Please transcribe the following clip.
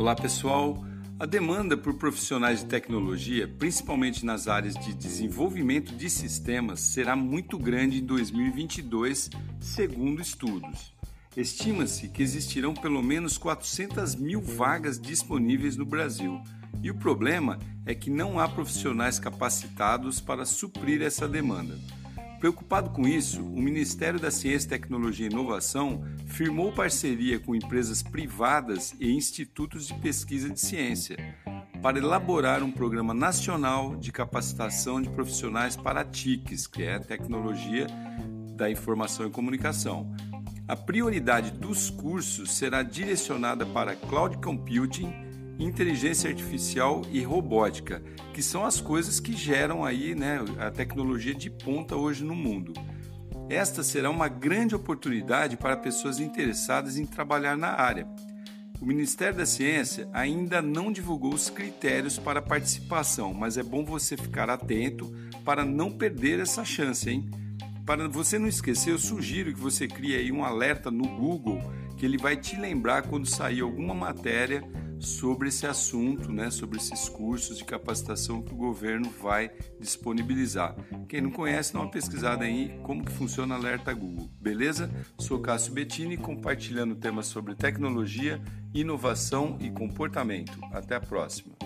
Olá pessoal, a demanda por profissionais de tecnologia, principalmente nas áreas de desenvolvimento de sistemas, será muito grande em 2022, segundo estudos. Estima-se que existirão pelo menos 400 mil vagas disponíveis no Brasil. E o problema é que não há profissionais capacitados para suprir essa demanda. Preocupado com isso, o Ministério da Ciência, Tecnologia e Inovação firmou parceria com empresas privadas e institutos de pesquisa de ciência para elaborar um programa nacional de capacitação de profissionais para TICs, que é a tecnologia da informação e comunicação. A prioridade dos cursos será direcionada para cloud computing inteligência artificial e robótica, que são as coisas que geram aí né, a tecnologia de ponta hoje no mundo. Esta será uma grande oportunidade para pessoas interessadas em trabalhar na área. O Ministério da Ciência ainda não divulgou os critérios para participação, mas é bom você ficar atento para não perder essa chance, hein? Para você não esquecer, eu sugiro que você crie aí um alerta no Google que ele vai te lembrar quando sair alguma matéria sobre esse assunto, né, sobre esses cursos de capacitação que o governo vai disponibilizar. Quem não conhece, dá uma pesquisada aí como que funciona Alerta Google, beleza? Sou Cássio Bettini compartilhando temas sobre tecnologia, inovação e comportamento. Até a próxima.